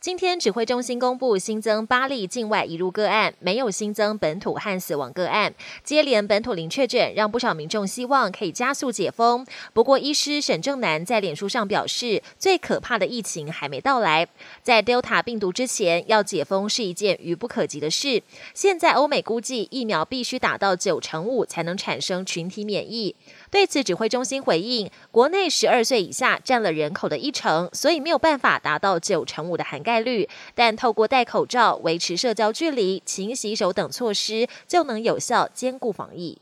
今天指挥中心公布新增八例境外移入个案，没有新增本土和死亡个案。接连本土零确诊，让不少民众希望可以加速解封。不过，医师沈正南在脸书上表示，最可怕的疫情还没到来，在 Delta 病毒之前，要解封是一件愚不可及的事。现在欧美估计疫苗必须打到九成五才能产生群体免疫。对此，指挥中心回应：国内十二岁以下占了人口的一成，所以没有办法达到九成五的含概率。但透过戴口罩、维持社交距离、勤洗手等措施，就能有效兼顾防疫。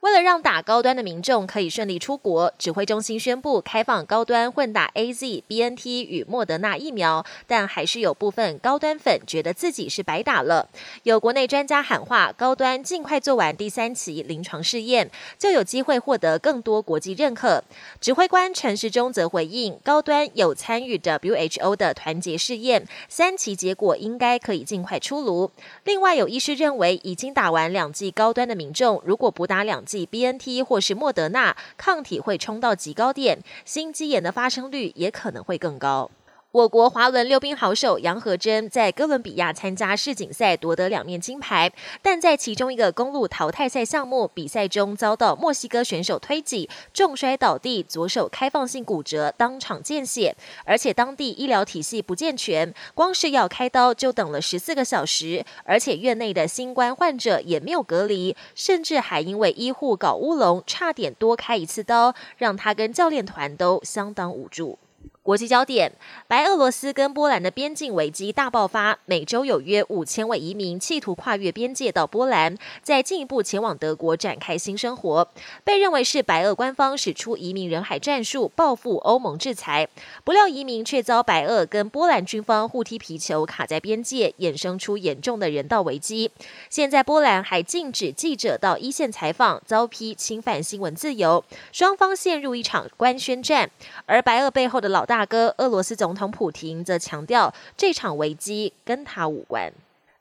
为了让打高端的民众可以顺利出国，指挥中心宣布开放高端混打 A Z、B N T 与莫德纳疫苗，但还是有部分高端粉觉得自己是白打了。有国内专家喊话，高端尽快做完第三期临床试验，就有机会获得更多国际认可。指挥官陈时中则回应，高端有参与 W H O 的团结试验，三期结果应该可以尽快出炉。另外有医师认为，已经打完两剂高端的民众，如果补打两。即 B N T 或是莫德纳抗体会冲到极高点，心肌炎的发生率也可能会更高。我国滑轮溜冰好手杨和珍在哥伦比亚参加世锦赛夺得两面金牌，但在其中一个公路淘汰赛项目比赛中遭到墨西哥选手推挤，重摔倒地，左手开放性骨折，当场见血，而且当地医疗体系不健全，光是要开刀就等了十四个小时，而且院内的新冠患者也没有隔离，甚至还因为医护搞乌龙，差点多开一次刀，让他跟教练团都相当无助。国际焦点：白俄罗斯跟波兰的边境危机大爆发，每周有约五千位移民企图跨越边界到波兰，再进一步前往德国展开新生活。被认为是白俄官方使出移民人海战术报复欧盟制裁，不料移民却遭白俄跟波兰军方互踢皮球，卡在边界，衍生出严重的人道危机。现在波兰还禁止记者到一线采访，遭批侵犯新闻自由，双方陷入一场官宣战。而白俄背后的老大大哥俄罗斯总统普京则强调，这场危机跟他无关。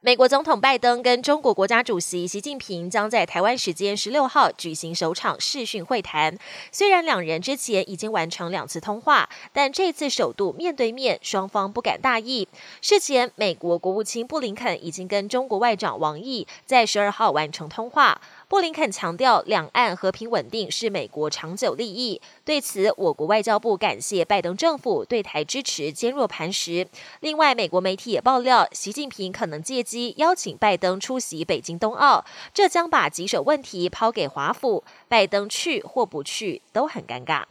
美国总统拜登跟中国国家主席习近平将在台湾时间十六号举行首场视讯会谈。虽然两人之前已经完成两次通话，但这次首度面对面，双方不敢大意。事前，美国国务卿布林肯已经跟中国外长王毅在十二号完成通话。布林肯强调，两岸和平稳定是美国长久利益。对此，我国外交部感谢拜登政府对台支持坚若磐石。另外，美国媒体也爆料，习近平可能借机邀请拜登出席北京冬奥，这将把棘手问题抛给华府。拜登去或不去都很尴尬。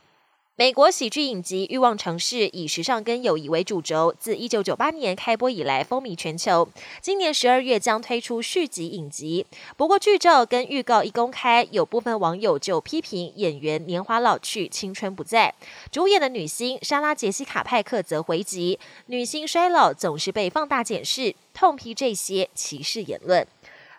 美国喜剧影集《欲望城市》以时尚跟友谊为主轴，自一九九八年开播以来风靡全球。今年十二月将推出续集影集，不过剧照跟预告一公开，有部分网友就批评演员年华老去、青春不在。主演的女星莎拉·杰西卡·派克则回击，女星衰老总是被放大检视，痛批这些歧视言论。